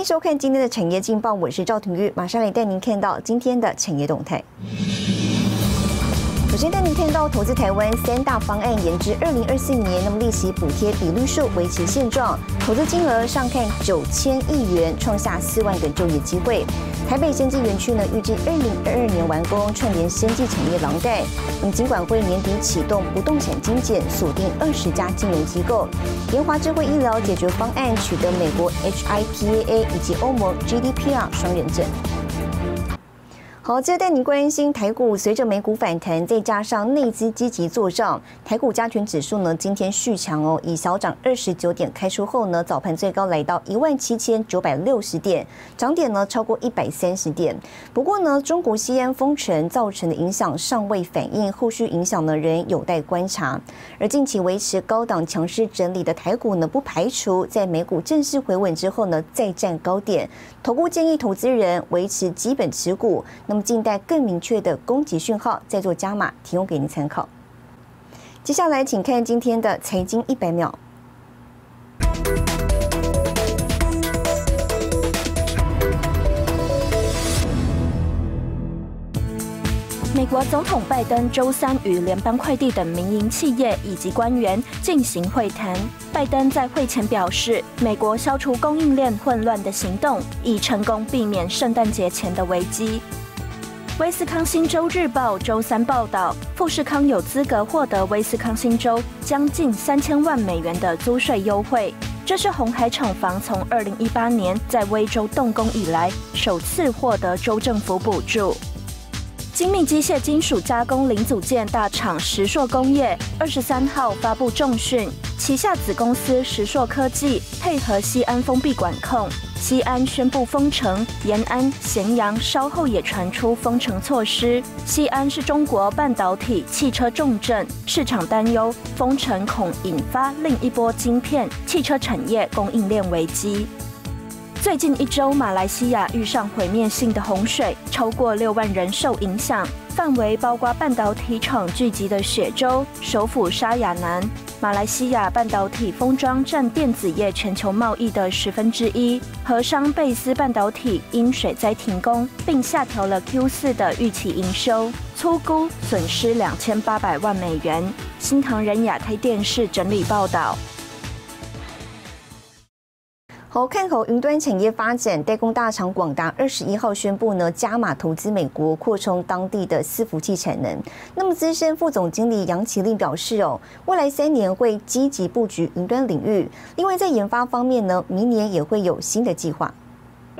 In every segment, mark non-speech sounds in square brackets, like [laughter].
欢迎收看今天的产业劲报，我是赵廷玉，马上来带您看到今天的产业动态。首先带您看到投资台湾三大方案延至二零二四年，那么利息补贴比率数维持现状，投资金额上看九千亿元，创下四万个就业机会。台北先进园区呢，预计二零二二年完工，串联先进产业廊带。那么尽管会年底启动不动产精简，锁定二十家金融机构，研华智慧医疗解决方案取得美国 HIPAA 以及欧盟 GDPR 双认证。好，接着带您关心台股，随着美股反弹，再加上内资积极做账，台股加权指数呢今天续强哦，以小涨二十九点开出后呢，早盘最高来到一万七千九百六十点，涨点呢超过一百三十点。不过呢，中国西安封城造成的影响尚未反映，后续影响呢仍有待观察。而近期维持高档强势整理的台股呢，不排除在美股正式回稳之后呢，再战高点。投顾建议投资人维持基本持股，那么。静待更明确的攻击讯号，再做加码，提供给您参考。接下来，请看今天的财经一百秒。美国总统拜登周三与联邦快递等民营企业以及官员进行会谈。拜登在会前表示，美国消除供应链混乱的行动已成功避免圣诞节前的危机。威斯康星州日报周三报道，富士康有资格获得威斯康星州将近三千万美元的租税优惠，这是红海厂房从二零一八年在威州动工以来首次获得州政府补助。精密机械金属加工零组件大厂石硕工业二十三号发布重讯，旗下子公司石硕科技配合西安封闭管控。西安宣布封城，延安、咸阳稍后也传出封城措施。西安是中国半导体、汽车重镇，市场担忧封城恐引发另一波晶片、汽车产业供应链危机。最近一周，马来西亚遇上毁灭性的洪水，超过六万人受影响，范围包括半导体厂聚集的雪州、首府沙雅南。马来西亚半导体封装占电子业全球贸易的十分之一。和商贝斯半导体因水灾停工，并下调了 Q 四的预期营收，粗估损失两千八百万美元。新唐人亚太电视整理报道。好，看好云端产业发展，代工大厂广达二十一号宣布呢，加码投资美国，扩充当地的伺服器产能。那么，资深副总经理杨启令表示，哦，未来三年会积极布局云端领域。另外，在研发方面呢，明年也会有新的计划。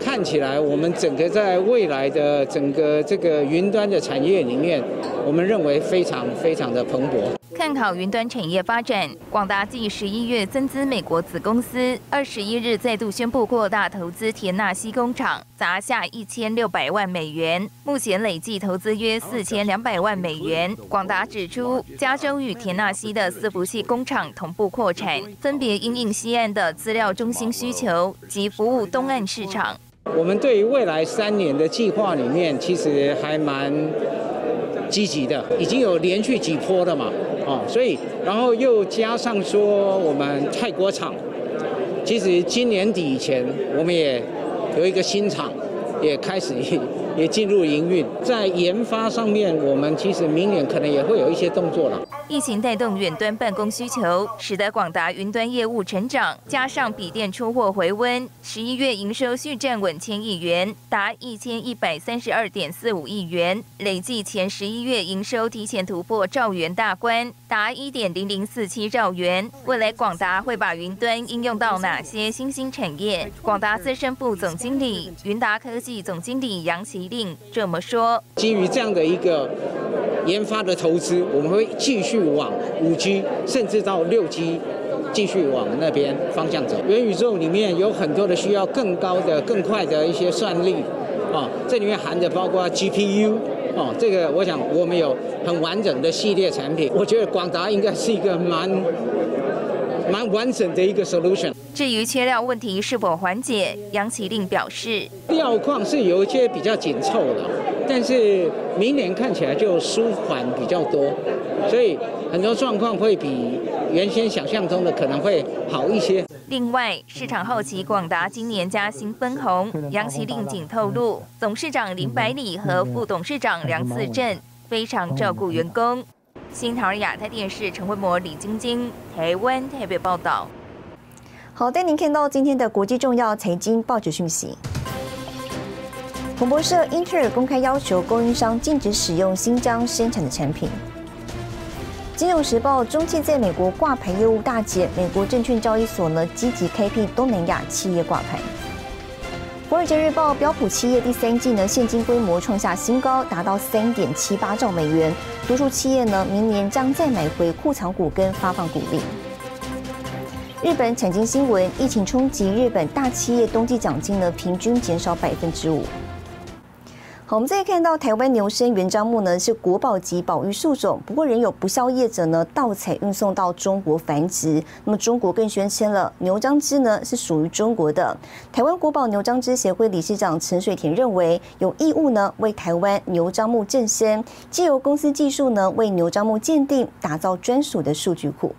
看起来，我们整个在未来的整个这个云端的产业里面，我们认为非常非常的蓬勃。看好云端产业发展，广达继十一月增资美国子公司，二十一日再度宣布扩大投资田纳西工厂，砸下一千六百万美元，目前累计投资约四千两百万美元。广达指出，加州与田纳西的伺服器工厂同步扩产，分别因应西岸的资料中心需求及服务东岸市场。我们对于未来三年的计划里面，其实还蛮积极的，已经有连续几波了嘛，哦，所以然后又加上说我们泰国厂，其实今年底以前我们也有一个新厂也开始 [laughs] 也进入营运，在研发上面，我们其实明年可能也会有一些动作了。疫情带动远端办公需求，使得广达云端业务成长，加上笔电出货回温，十一月营收续站稳千亿元，达一千一百三十二点四五亿元，累计前十一月营收提前突破兆元大关，达一点零零四七兆元。未来广达会把云端应用到哪些新兴产业？广达资深部总经理、云达科技总经理杨其令这么说：基于这样的一个。研发的投资，我们会继续往五 G，甚至到六 G，继续往那边方向走。元宇宙里面有很多的需要更高的、更快的一些算力，啊，这里面含的包括 GPU，哦，这个我想我们有很完整的系列产品。我觉得广达应该是一个蛮蛮完整的一个 solution。至于缺料问题是否缓解，杨启令表示，料况是有一些比较紧凑的，但是明年看起来就舒缓比较多，所以很多状况会比原先想象中的可能会好一些。另外，市场好奇广达今年加薪分红，[laughs] 杨奇令景透露，[laughs] 董事长林百里和副董事长梁四正非常照顾员工。新唐亚太电视陈慧模、李晶晶，台湾台北报道。好，带您看到今天的国际重要财经报纸讯息。彭博社，英特尔公开要求供应商禁止使用新疆生产的产品。金融时报，中期在美国挂牌业务大减，美国证券交易所呢积极开辟东南亚企业挂牌。华尔街日报，标普企业第三季呢现金规模创下新高，达到三点七八兆美元。多数企业呢明年将再买回库藏股跟发放股利。日本产经新闻，疫情冲击日本大企业冬季奖金呢平均减少百分之五。我们再看到台湾牛生原樟木呢是国宝级保育树种，不过仍有不肖业者呢盗采运送到中国繁殖。那么中国更宣称了牛樟芝呢是属于中国的。台湾国宝牛樟芝协会理事长陈水田认为有义务呢为台湾牛樟木正身，借由公司技术呢为牛樟木鉴定，打造专属的数据库。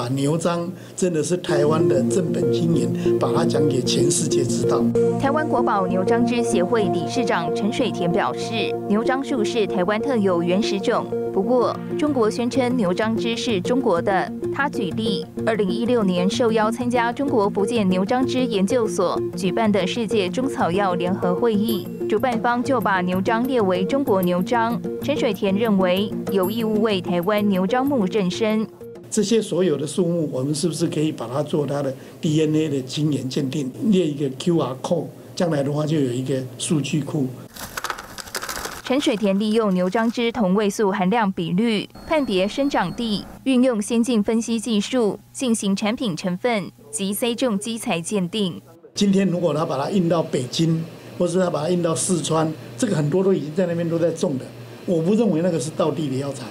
把牛樟真的是台湾的正本经营，把它讲给全世界知道。台湾国宝牛樟芝协会理事长陈水田表示，牛樟树是台湾特有原始种，不过中国宣称牛樟芝是中国的。他举例，二零一六年受邀参加中国福建牛樟芝研究所举办的世界中草药联合会议，主办方就把牛樟列为中国牛樟。陈水田认为有义务为台湾牛樟木正身。这些所有的树木，我们是不是可以把它做它的 DNA 的基因鉴定，列一个 QR code，将来的话就有一个数据库。陈水田利用牛樟芝同位素含量比率判别生长地，运用先进分析技术进行产品成分及 C 种基材鉴定。今天如果他把它运到北京，或是他把它运到四川，这个很多都已经在那边都在种的，我不认为那个是道地的药材。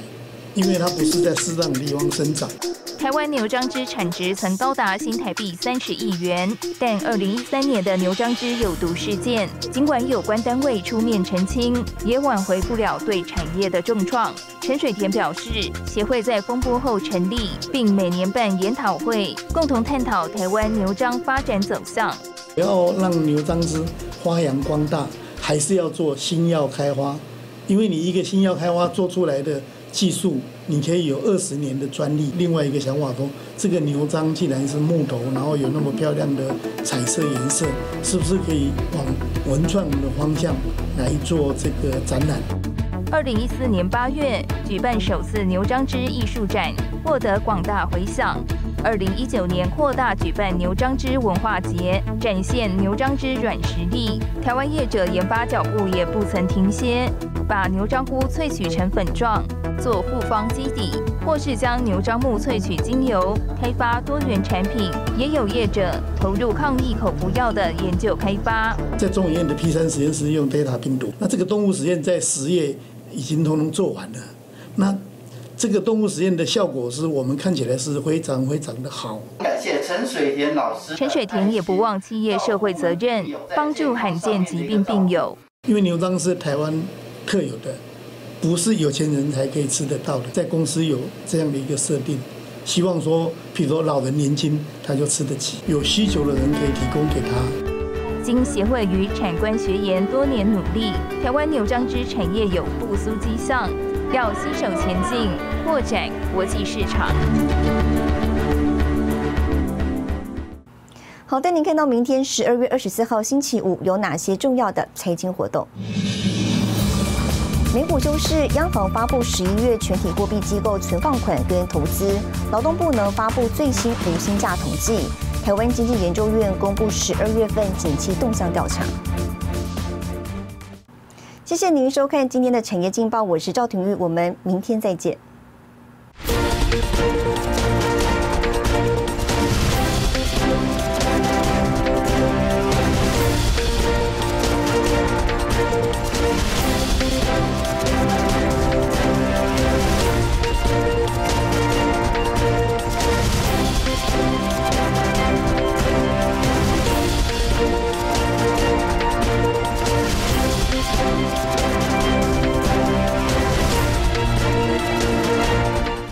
因为它不是在适当的地方生长。台湾牛樟芝产值曾高达新台币三十亿元，但二零一三年的牛樟芝有毒事件，尽管有关单位出面澄清，也挽回不了对产业的重创。陈水田表示，协会在风波后成立，并每年办研讨会，共同探讨台湾牛樟发展走向。要让牛樟芝发扬光大，还是要做新药开花？因为你一个新药开花做出来的。技术，你可以有二十年的专利。另外一个想法说，这个牛樟既然是木头，然后有那么漂亮的彩色颜色，是不是可以往文创的方向来做这个展览？二零一四年八月举办首次牛樟芝艺术展，获得广大回响。二零一九年扩大举办牛樟芝文化节，展现牛樟芝软实力。台湾业者研发脚步也不曾停歇，把牛樟菇萃取成粉状。做复方基底，或是将牛樟木萃取精油，开发多元产品。也有业者投入抗疫口服药的研究开发。在中医院的 P 三实验室用 Delta 病毒，那这个动物实验在十月已经通通做完了。那这个动物实验的效果是我们看起来是非常非常的好。感谢陈水田老师。陈水田也不忘企业社会责任，帮助罕见疾病病友。因为牛樟是台湾特有的。不是有钱人才可以吃得到的，在公司有这样的一个设定，希望说，譬如说老人年轻他就吃得起，有需求的人可以提供给他。经协会与产官学研多年努力，台湾牛樟芝产业有复苏迹象，要携手前进，扩展国际市场。好，带您看到明天十二月二十四号星期五有哪些重要的财经活动。美股周市，央行发布十一月全体货币机构存放款跟投资。劳动部呢发布最新无薪假统计。台湾经济研究院公布十二月份景气动向调查。谢谢您收看今天的产业劲报，我是赵廷玉，我们明天再见。